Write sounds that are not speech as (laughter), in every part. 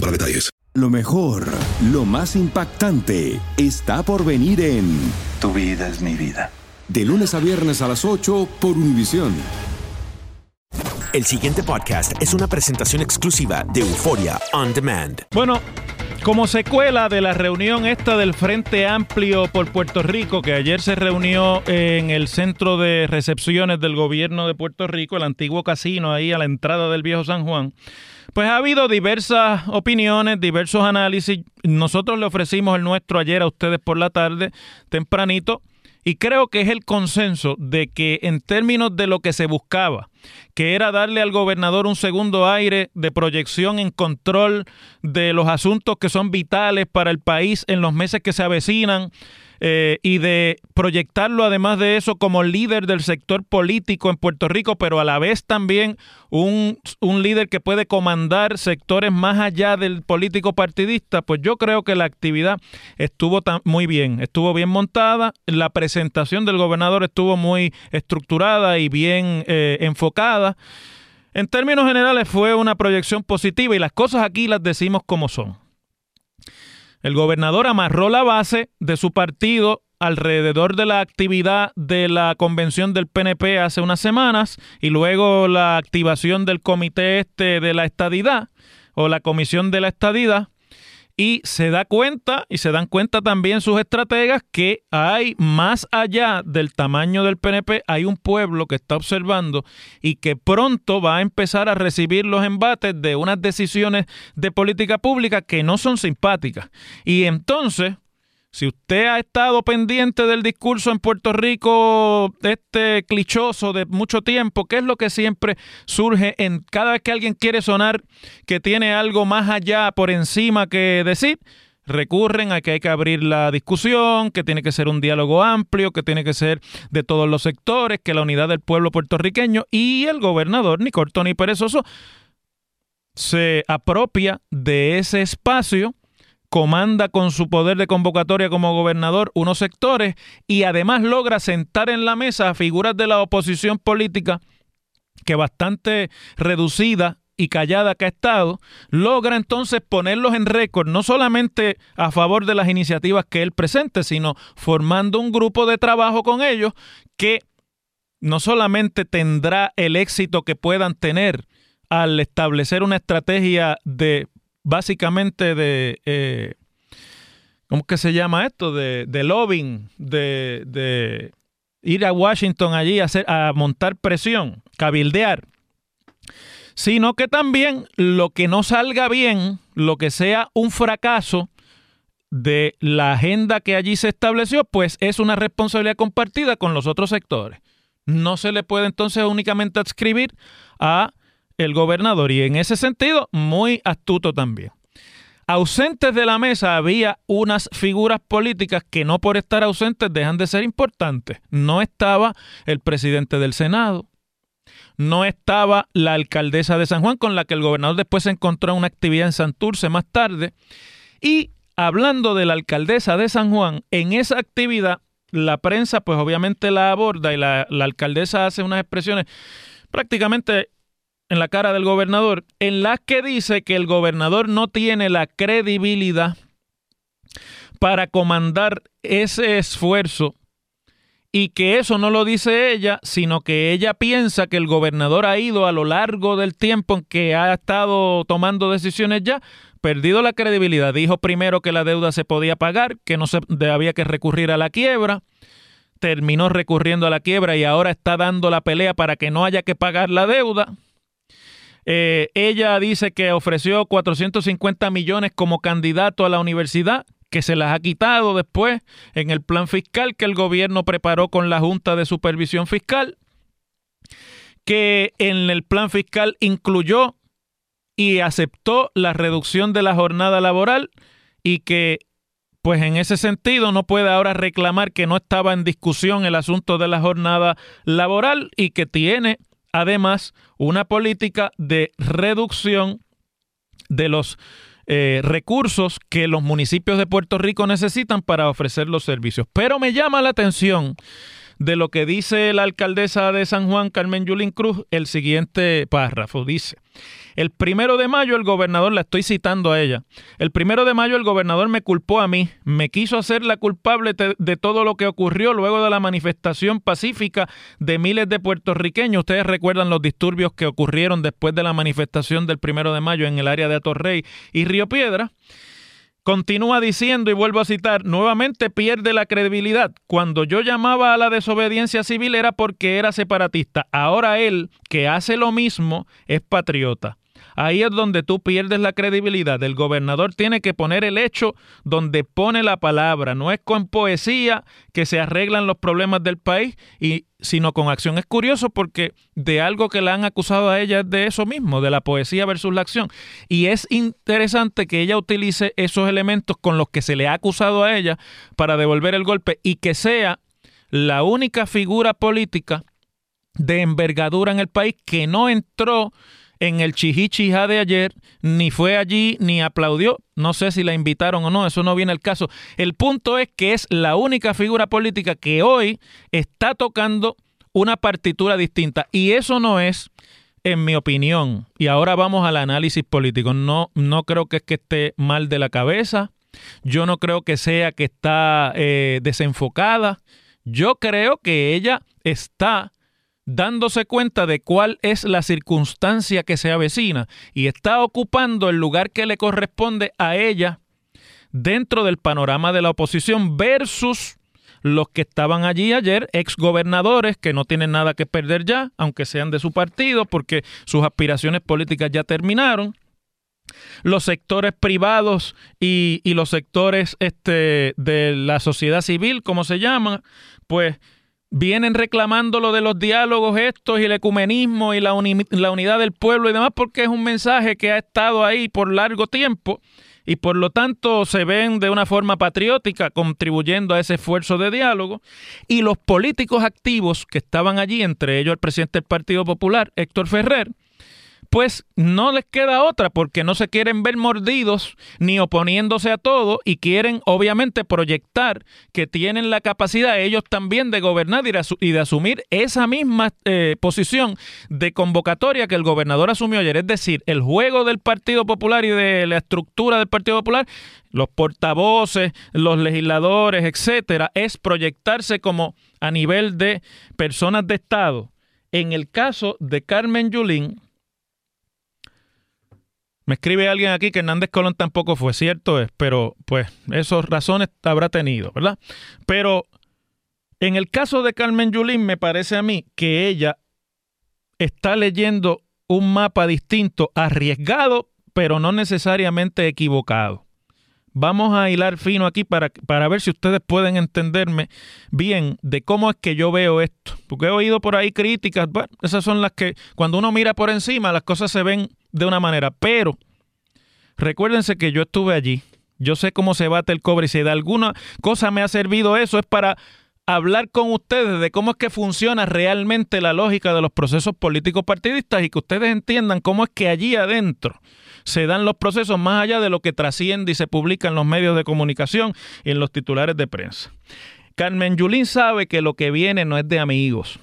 para detalles. Lo mejor, lo más impactante, está por venir en Tu vida es mi vida. De lunes a viernes a las 8 por Univisión. El siguiente podcast es una presentación exclusiva de Euforia On Demand. Bueno, como secuela de la reunión esta del Frente Amplio por Puerto Rico, que ayer se reunió en el centro de recepciones del gobierno de Puerto Rico, el antiguo casino ahí a la entrada del viejo San Juan, pues ha habido diversas opiniones, diversos análisis. Nosotros le ofrecimos el nuestro ayer a ustedes por la tarde, tempranito. Y creo que es el consenso de que en términos de lo que se buscaba, que era darle al gobernador un segundo aire de proyección en control de los asuntos que son vitales para el país en los meses que se avecinan, eh, y de proyectarlo además de eso como líder del sector político en Puerto Rico, pero a la vez también un, un líder que puede comandar sectores más allá del político partidista, pues yo creo que la actividad estuvo muy bien, estuvo bien montada, la presentación del gobernador estuvo muy estructurada y bien eh, enfocada. En términos generales fue una proyección positiva y las cosas aquí las decimos como son. El gobernador amarró la base de su partido alrededor de la actividad de la convención del PNP hace unas semanas y luego la activación del comité este de la estadidad o la comisión de la estadidad y se da cuenta y se dan cuenta también sus estrategas que hay más allá del tamaño del PNP, hay un pueblo que está observando y que pronto va a empezar a recibir los embates de unas decisiones de política pública que no son simpáticas. Y entonces si usted ha estado pendiente del discurso en Puerto Rico, este clichoso de mucho tiempo, ¿qué es lo que siempre surge en cada vez que alguien quiere sonar que tiene algo más allá por encima que decir? recurren a que hay que abrir la discusión, que tiene que ser un diálogo amplio, que tiene que ser de todos los sectores, que la unidad del pueblo puertorriqueño y el gobernador, ni corto ni perezoso, se apropia de ese espacio comanda con su poder de convocatoria como gobernador unos sectores y además logra sentar en la mesa a figuras de la oposición política que bastante reducida y callada que ha estado, logra entonces ponerlos en récord, no solamente a favor de las iniciativas que él presente, sino formando un grupo de trabajo con ellos que no solamente tendrá el éxito que puedan tener al establecer una estrategia de básicamente de, eh, ¿cómo que se llama esto? De, de lobbying, de, de, ir a Washington allí a, hacer, a montar presión, cabildear, sino que también lo que no salga bien, lo que sea un fracaso de la agenda que allí se estableció, pues es una responsabilidad compartida con los otros sectores. No se le puede entonces únicamente adscribir a el gobernador y en ese sentido muy astuto también. Ausentes de la mesa había unas figuras políticas que no por estar ausentes dejan de ser importantes. No estaba el presidente del Senado, no estaba la alcaldesa de San Juan con la que el gobernador después se encontró en una actividad en Santurce más tarde. Y hablando de la alcaldesa de San Juan, en esa actividad la prensa pues obviamente la aborda y la, la alcaldesa hace unas expresiones prácticamente en la cara del gobernador, en las que dice que el gobernador no tiene la credibilidad para comandar ese esfuerzo y que eso no lo dice ella, sino que ella piensa que el gobernador ha ido a lo largo del tiempo en que ha estado tomando decisiones ya, perdido la credibilidad. Dijo primero que la deuda se podía pagar, que no se había que recurrir a la quiebra, terminó recurriendo a la quiebra y ahora está dando la pelea para que no haya que pagar la deuda eh, ella dice que ofreció 450 millones como candidato a la universidad, que se las ha quitado después en el plan fiscal que el gobierno preparó con la Junta de Supervisión Fiscal, que en el plan fiscal incluyó y aceptó la reducción de la jornada laboral y que pues en ese sentido no puede ahora reclamar que no estaba en discusión el asunto de la jornada laboral y que tiene además una política de reducción de los eh, recursos que los municipios de Puerto Rico necesitan para ofrecer los servicios. Pero me llama la atención de lo que dice la alcaldesa de San Juan, Carmen Yulín Cruz, el siguiente párrafo. Dice, el primero de mayo el gobernador, la estoy citando a ella, el primero de mayo el gobernador me culpó a mí, me quiso hacer la culpable de todo lo que ocurrió luego de la manifestación pacífica de miles de puertorriqueños. Ustedes recuerdan los disturbios que ocurrieron después de la manifestación del primero de mayo en el área de Atorrey y Río Piedra. Continúa diciendo, y vuelvo a citar, nuevamente pierde la credibilidad. Cuando yo llamaba a la desobediencia civil era porque era separatista. Ahora él, que hace lo mismo, es patriota. Ahí es donde tú pierdes la credibilidad. El gobernador tiene que poner el hecho donde pone la palabra. No es con poesía que se arreglan los problemas del país, y, sino con acción. Es curioso porque de algo que le han acusado a ella es de eso mismo, de la poesía versus la acción. Y es interesante que ella utilice esos elementos con los que se le ha acusado a ella para devolver el golpe y que sea la única figura política de envergadura en el país que no entró en el chihichija de ayer, ni fue allí, ni aplaudió. No sé si la invitaron o no, eso no viene al caso. El punto es que es la única figura política que hoy está tocando una partitura distinta. Y eso no es, en mi opinión, y ahora vamos al análisis político. No, no creo que es que esté mal de la cabeza. Yo no creo que sea que está eh, desenfocada. Yo creo que ella está dándose cuenta de cuál es la circunstancia que se avecina y está ocupando el lugar que le corresponde a ella dentro del panorama de la oposición versus los que estaban allí ayer, exgobernadores que no tienen nada que perder ya, aunque sean de su partido, porque sus aspiraciones políticas ya terminaron. Los sectores privados y, y los sectores este, de la sociedad civil, como se llama, pues vienen reclamando lo de los diálogos estos y el ecumenismo y la, unidad del pueblo y demás porque es un mensaje que ha estado ahí por largo tiempo y por lo tanto se ven de una forma patriótica contribuyendo a ese esfuerzo de diálogo. Y los políticos activos que estaban allí, entre ellos el presidente del Partido Popular, Héctor Ferrer, pues no les queda otra porque no se quieren ver mordidos ni oponiéndose a todo y quieren obviamente proyectar que tienen la capacidad ellos también de gobernar y de asumir esa misma eh, posición de convocatoria que el gobernador asumió ayer. Es decir, el juego del Partido Popular y de la estructura del Partido Popular, los portavoces, los legisladores, etcétera, es proyectarse como a nivel de personas de Estado. En el caso de Carmen Yulín, me escribe alguien aquí que Hernández Colón tampoco fue cierto, es, pero pues esas razones habrá tenido, ¿verdad? Pero en el caso de Carmen Yulín, me parece a mí que ella está leyendo un mapa distinto, arriesgado, pero no necesariamente equivocado. Vamos a hilar fino aquí para, para ver si ustedes pueden entenderme bien de cómo es que yo veo esto. Porque he oído por ahí críticas, bueno, esas son las que cuando uno mira por encima las cosas se ven de una manera. Pero recuérdense que yo estuve allí. Yo sé cómo se bate el cobre y si de alguna cosa me ha servido eso es para hablar con ustedes de cómo es que funciona realmente la lógica de los procesos políticos partidistas y que ustedes entiendan cómo es que allí adentro se dan los procesos más allá de lo que trasciende y se publica en los medios de comunicación y en los titulares de prensa. Carmen Yulín sabe que lo que viene no es de amigos.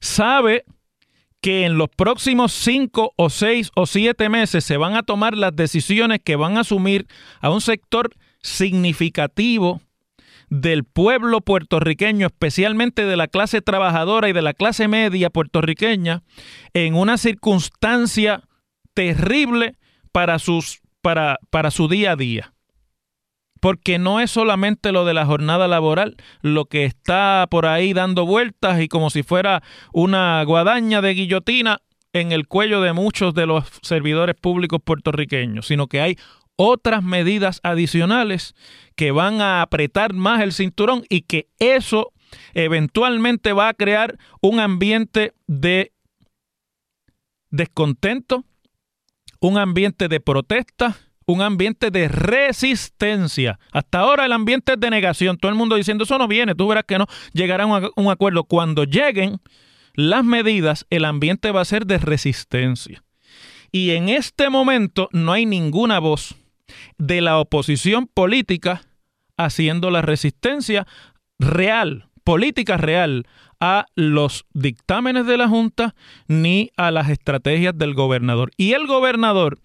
Sabe que en los próximos cinco o seis o siete meses se van a tomar las decisiones que van a asumir a un sector significativo del pueblo puertorriqueño, especialmente de la clase trabajadora y de la clase media puertorriqueña, en una circunstancia terrible para, sus, para, para su día a día. Porque no es solamente lo de la jornada laboral, lo que está por ahí dando vueltas y como si fuera una guadaña de guillotina en el cuello de muchos de los servidores públicos puertorriqueños, sino que hay otras medidas adicionales que van a apretar más el cinturón y que eso eventualmente va a crear un ambiente de descontento, un ambiente de protesta, un ambiente de resistencia. Hasta ahora el ambiente es de negación, todo el mundo diciendo eso no viene, tú verás que no llegarán a un acuerdo. Cuando lleguen las medidas, el ambiente va a ser de resistencia. Y en este momento no hay ninguna voz de la oposición política haciendo la resistencia real, política real, a los dictámenes de la Junta ni a las estrategias del gobernador. Y el gobernador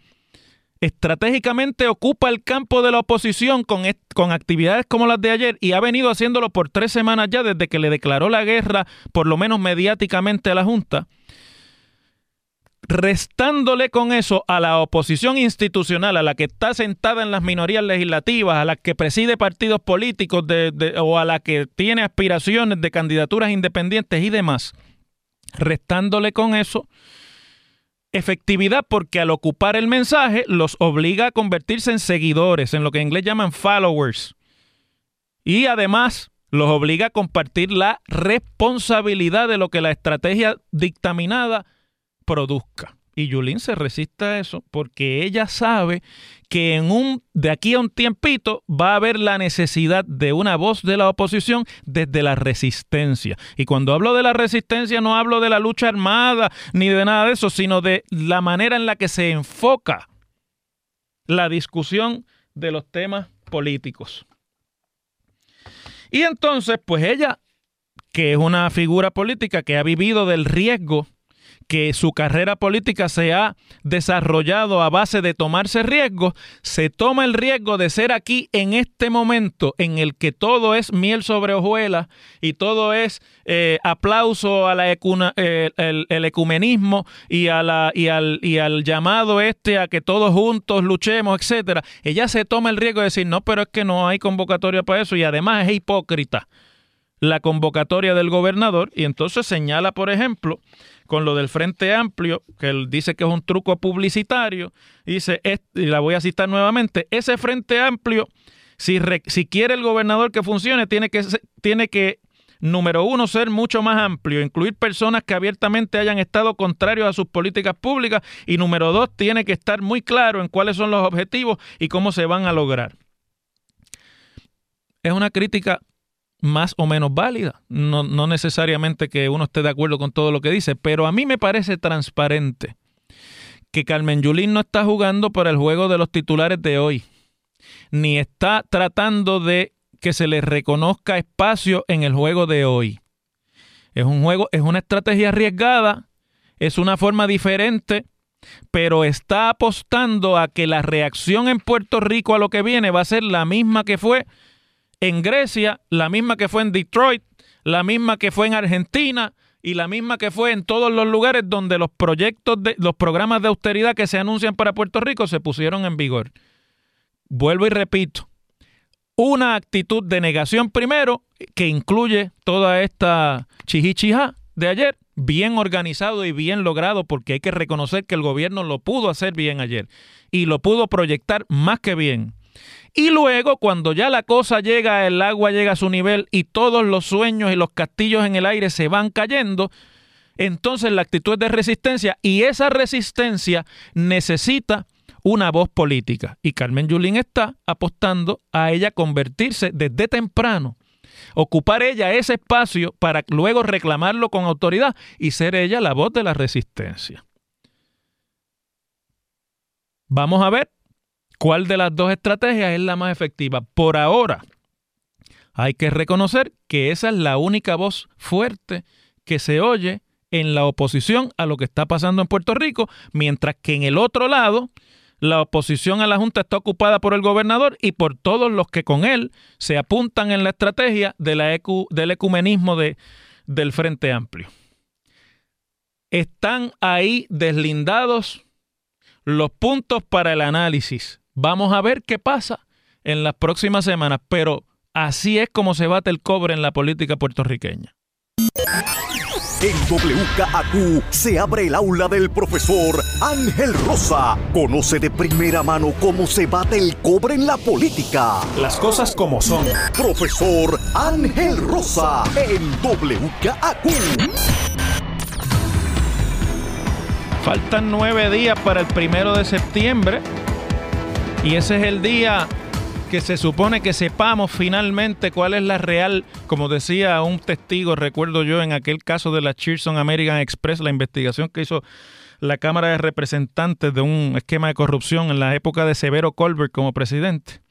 estratégicamente ocupa el campo de la oposición con, con, actividades como las de ayer y ha venido haciéndolo por tres semanas ya desde que le declaró la guerra, por lo menos mediáticamente, a la Junta restándole con eso a la oposición institucional, a la que está sentada en las minorías legislativas, a la que preside partidos políticos o a la que tiene aspiraciones de candidaturas independientes y demás, restándole con eso efectividad porque al ocupar el mensaje los obliga a convertirse en seguidores, en lo que en inglés llaman followers. Y además los obliga a compartir la responsabilidad de lo que la estrategia dictaminada produzca. Y Yulín se resiste a eso porque ella sabe que en un de aquí a un tiempito va a haber la necesidad de una voz de la oposición desde la resistencia. Y cuando hablo de la resistencia no hablo de la lucha armada ni de nada de eso, sino de la manera en la que se enfoca la discusión de los temas políticos. Y entonces, pues ella, que es una figura política que ha vivido del riesgo que su carrera política se ha desarrollado a base de tomarse riesgos, se toma el riesgo de ser aquí en este momento en el que todo es miel sobre hojuelas y todo es eh, aplauso a la eh, el, ecumenismo y, a la, y, al, y al llamado este a que todos juntos luchemos, etcétera. Ella se toma el riesgo de decir, no, pero es que no hay convocatoria para eso y además es hipócrita la convocatoria del gobernador y entonces señala, por ejemplo, con lo del Frente Amplio, que él dice que es un truco publicitario, dice, y la voy a citar nuevamente, ese Frente Amplio, si, si quiere el gobernador que funcione, tiene que, tiene que, número uno, ser mucho más amplio, incluir personas que abiertamente hayan estado contrarios a sus políticas públicas, y número dos, tiene que estar muy claro en cuáles son los objetivos y cómo se van a lograr. Es una crítica más o menos válida. No, no, necesariamente que uno esté de acuerdo con todo lo que dice, pero a mí me parece transparente que Carmen Yulín no está jugando por el juego de los titulares de hoy, ni está tratando de que se le reconozca espacio en el juego de hoy. Es un juego, es una estrategia arriesgada, es una forma diferente, pero está apostando a que la reacción en Puerto Rico a lo que viene va a ser la misma que fue en Grecia, la misma que fue en Detroit, la misma que fue en Argentina y la misma que fue en todos los lugares donde los proyectos de los programas de austeridad que se anuncian para Puerto Rico se pusieron en vigor. Vuelvo y repito, una actitud de negación primero que incluye toda esta chihichija de ayer, bien organizado y bien logrado porque hay que reconocer que el gobierno lo pudo hacer bien ayer y lo pudo proyectar más que bien. Y luego, cuando ya la cosa llega, el agua llega a su nivel y todos los sueños y los castillos en el aire se van cayendo, entonces la actitud es de resistencia y esa resistencia necesita una voz política. Y Carmen Yulín está apostando a ella convertirse desde temprano, ocupar ella ese espacio para luego reclamarlo con autoridad y ser ella la voz de la resistencia. Vamos a ver ¿Cuál de las dos estrategias es la más efectiva? Por ahora, hay que reconocer que esa es la única voz fuerte que se oye en la oposición a lo que está pasando en Puerto Rico, mientras que en el otro lado, la oposición a la Junta está ocupada por el gobernador y por todos los que con él se apuntan en la estrategia del ecumenismo de, del Frente Amplio. Están ahí deslindados los puntos para el análisis Vamos a ver qué pasa en las próximas semanas, pero así es como se bate el cobre en la política puertorriqueña. En WKAQ se abre el aula del profesor Ángel Rosa. Conoce de primera mano cómo se bate el cobre en la política. Las cosas como son. Profesor Ángel Rosa en WKAQ. Faltan nueve días para el primero de septiembre y ese es el día que se supone que sepamos finalmente cuál es la real, como decía un testigo, recuerdo yo en aquel caso de la Cheerson American Express, la investigación que hizo la Cámara de Representantes de un esquema de corrupción en la época de Severo Colbert como presidente.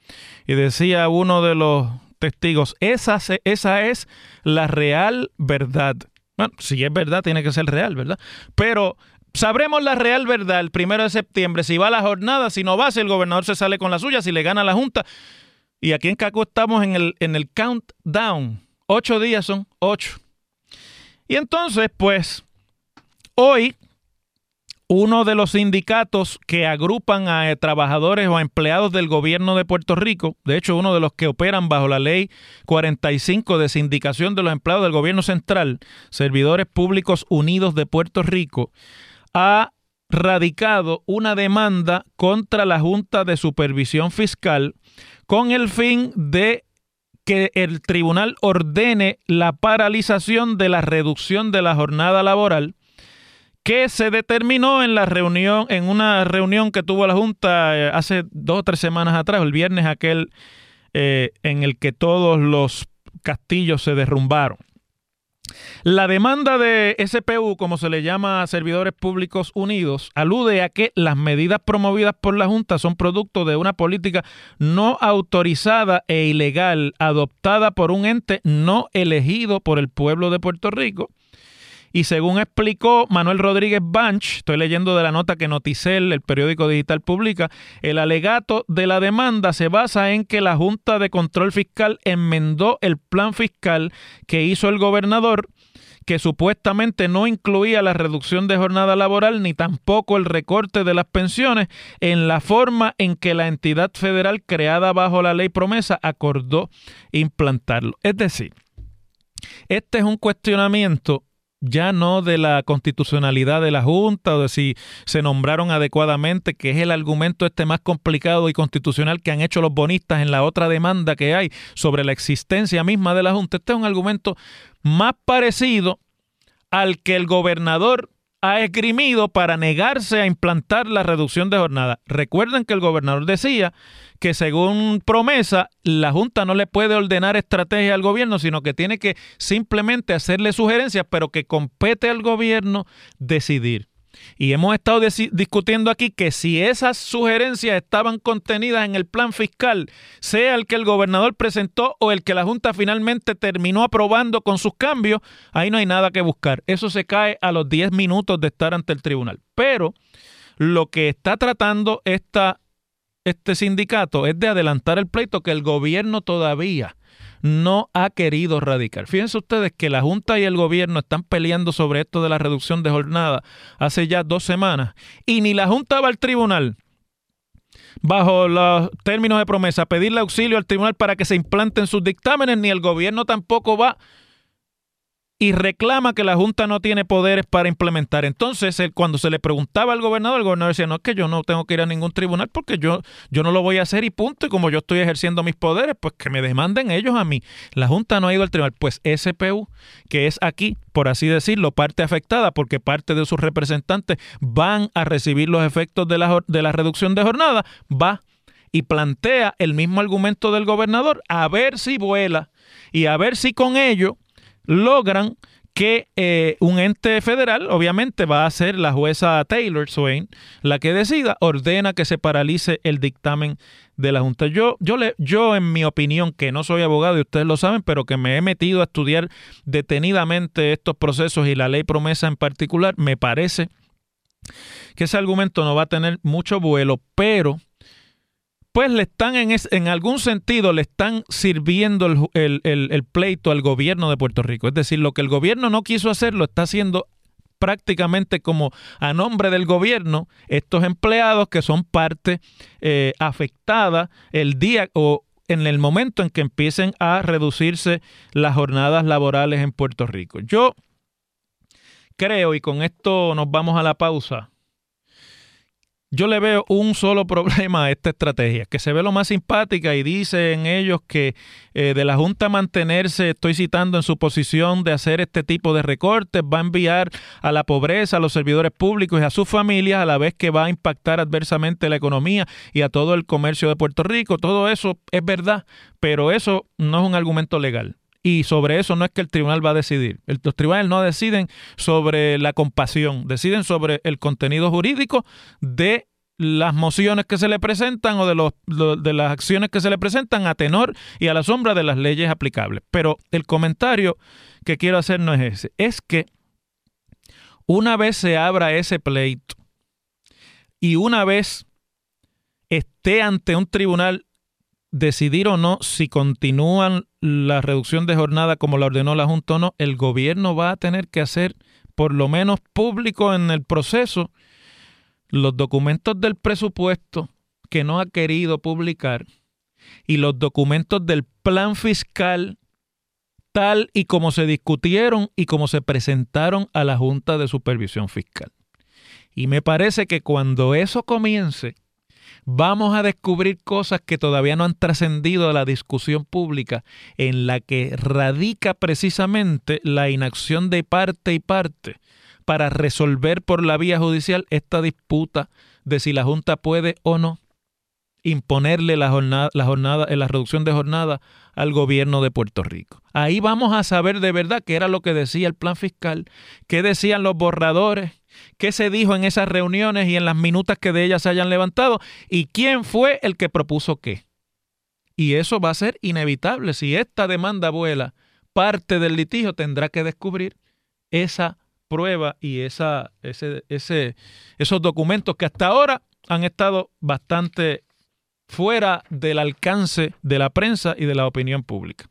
Y decía uno de los testigos, esa, esa es la real verdad. Bueno, si es verdad, tiene que ser real, ¿verdad? Pero Sabremos la real verdad el primero de septiembre, si va la jornada, si no va, si el gobernador se sale con la suya, si le gana la Junta. Y aquí en Caco estamos en el, en el countdown. Ocho días son ocho. Y entonces, pues, hoy uno de los sindicatos que agrupan a eh, trabajadores o a empleados del gobierno de Puerto Rico, de hecho uno de los que operan bajo la ley 45 de sindicación de los empleados del gobierno central, Servidores Públicos Unidos de Puerto Rico, ha radicado una demanda contra la Junta de Supervisión Fiscal con el fin de que el tribunal ordene la paralización de la reducción de la jornada laboral que se determinó en la reunión, en una reunión que tuvo la Junta eh, hace dos o tres semanas atrás, el viernes aquel eh, en el que todos los castillos se derrumbaron. La demanda de SPU, como se le llama a Servidores Públicos Unidos, alude a que las medidas promovidas por la Junta son producto de una política no autorizada e ilegal adoptada por un ente no elegido por el pueblo de Puerto Rico y según explicó Manuel Rodríguez Banch, estoy leyendo de la nota que Noticel, el periódico digital, publica, el alegato de la demanda se basa en que la Junta de Control Fiscal enmendó el plan fiscal que hizo el gobernador que supuestamente no incluía la reducción de jornada laboral ni tampoco el recorte de las pensiones en la forma en que la entidad federal creada bajo la ley promesa acordó implantarlo. Es decir, este es un cuestionamiento ya no de la constitucionalidad de la Junta o de si se nombraron adecuadamente, que es el argumento este más complicado y constitucional que han hecho los bonistas en la otra demanda que hay sobre la existencia misma de la Junta. Este es un argumento más parecido al que el gobernador ha esgrimido para negarse a implantar la reducción de jornada. Recuerden que el gobernador decía que según promesa, la Junta no le puede ordenar estrategia al gobierno, sino que tiene que simplemente hacerle sugerencias, pero que compete al gobierno decidir. Y hemos estado discutiendo aquí que si esas sugerencias estaban contenidas en el plan fiscal, sea el que el gobernador presentó o el que la Junta finalmente terminó aprobando con sus cambios, ahí no hay nada que buscar. Eso se cae a los 10 minutos de estar ante el tribunal. Pero lo que está tratando este sindicato es de adelantar el pleito que el gobierno todavía no ha querido radicar. Fíjense ustedes que la Junta y el gobierno están peleando sobre esto de la reducción de jornada hace ya dos semanas y ni la Junta va al tribunal bajo los términos de promesa pedirle auxilio al tribunal para que se implanten sus dictámenes, ni el gobierno tampoco va y reclama que la Junta no tiene poderes para implementar. Entonces, cuando se le preguntaba al gobernador, el gobernador decía, no, es que yo no tengo que ir a ningún tribunal porque yo, yo no lo voy a hacer y punto. Y como yo estoy ejerciendo mis poderes, pues que me demanden ellos a mí. La Junta no ha ido al tribunal. Pues SPU, que es aquí, por así decirlo, parte afectada porque parte de sus representantes van a recibir los efectos de la, de la reducción de jornada, va y plantea el mismo argumento del gobernador a ver si vuela y a ver si con ello logran que eh, un ente federal, obviamente va a ser la jueza Taylor Swain, la que decida, ordena que se paralice el dictamen de la Junta. Yo, yo, le, yo, en mi opinión, que no soy abogado y ustedes lo saben, pero que me he metido a estudiar detenidamente estos procesos y la ley promesa en particular, me parece que ese argumento no va a tener mucho vuelo, pero pues le están en, en algún sentido le están sirviendo el, el, pleito al gobierno de Puerto Rico. Es decir, lo que el gobierno no quiso hacer lo está haciendo prácticamente como a nombre del gobierno estos empleados que son parte eh, afectada el día o en el momento en que empiecen a reducirse las jornadas laborales en Puerto Rico. Yo creo, y con esto nos vamos a la pausa, yo le veo un solo (laughs) problema a esta estrategia, que se ve lo más simpática y dicen ellos que eh, de la Junta mantenerse, estoy citando en su posición de hacer este tipo de recortes, va a enviar a la pobreza a los servidores públicos y a sus familias, a la vez que va a impactar adversamente la economía y a todo el comercio de Puerto Rico. Todo eso es verdad, pero eso no es un argumento legal y sobre eso no es que el tribunal va a decidir. Los tribunales no deciden sobre la compasión, deciden sobre el contenido jurídico de las mociones que se le presentan o de, de las acciones que se le presentan a tenor y a la sombra de las leyes aplicables. Pero el comentario que quiero hacer no es ese, es que una vez se abra ese pleito y una vez esté ante un tribunal decidir o no si continúan la reducción de jornada como la ordenó la Junta o no, el gobierno va a tener que hacer por lo menos público en el proceso los documentos del presupuesto que no ha querido publicar y los documentos del plan fiscal tal y como se discutieron y como se presentaron a la Junta de Supervisión Fiscal. Y me parece que cuando eso comience, vamos a descubrir cosas que todavía no han trascendido a la discusión pública, en la que radica precisamente la inacción de parte y parte para resolver por la vía judicial esta disputa de si la Junta puede o no imponerle la jornada, la jornada, la reducción de jornada al gobierno de Puerto Rico. Ahí vamos a saber de verdad qué era lo que decía el plan fiscal, qué decían los borradores, qué se dijo en esas reuniones y en las minutas que de ellas se hayan levantado y quién fue el que propuso qué. Y eso va a ser inevitable. Si esta demanda vuela, parte del litigio tendrá que descubrir esa prueba y esa, ese, ese, esos documentos que hasta ahora han estado bastante fuera del alcance de la prensa y de la opinión pública.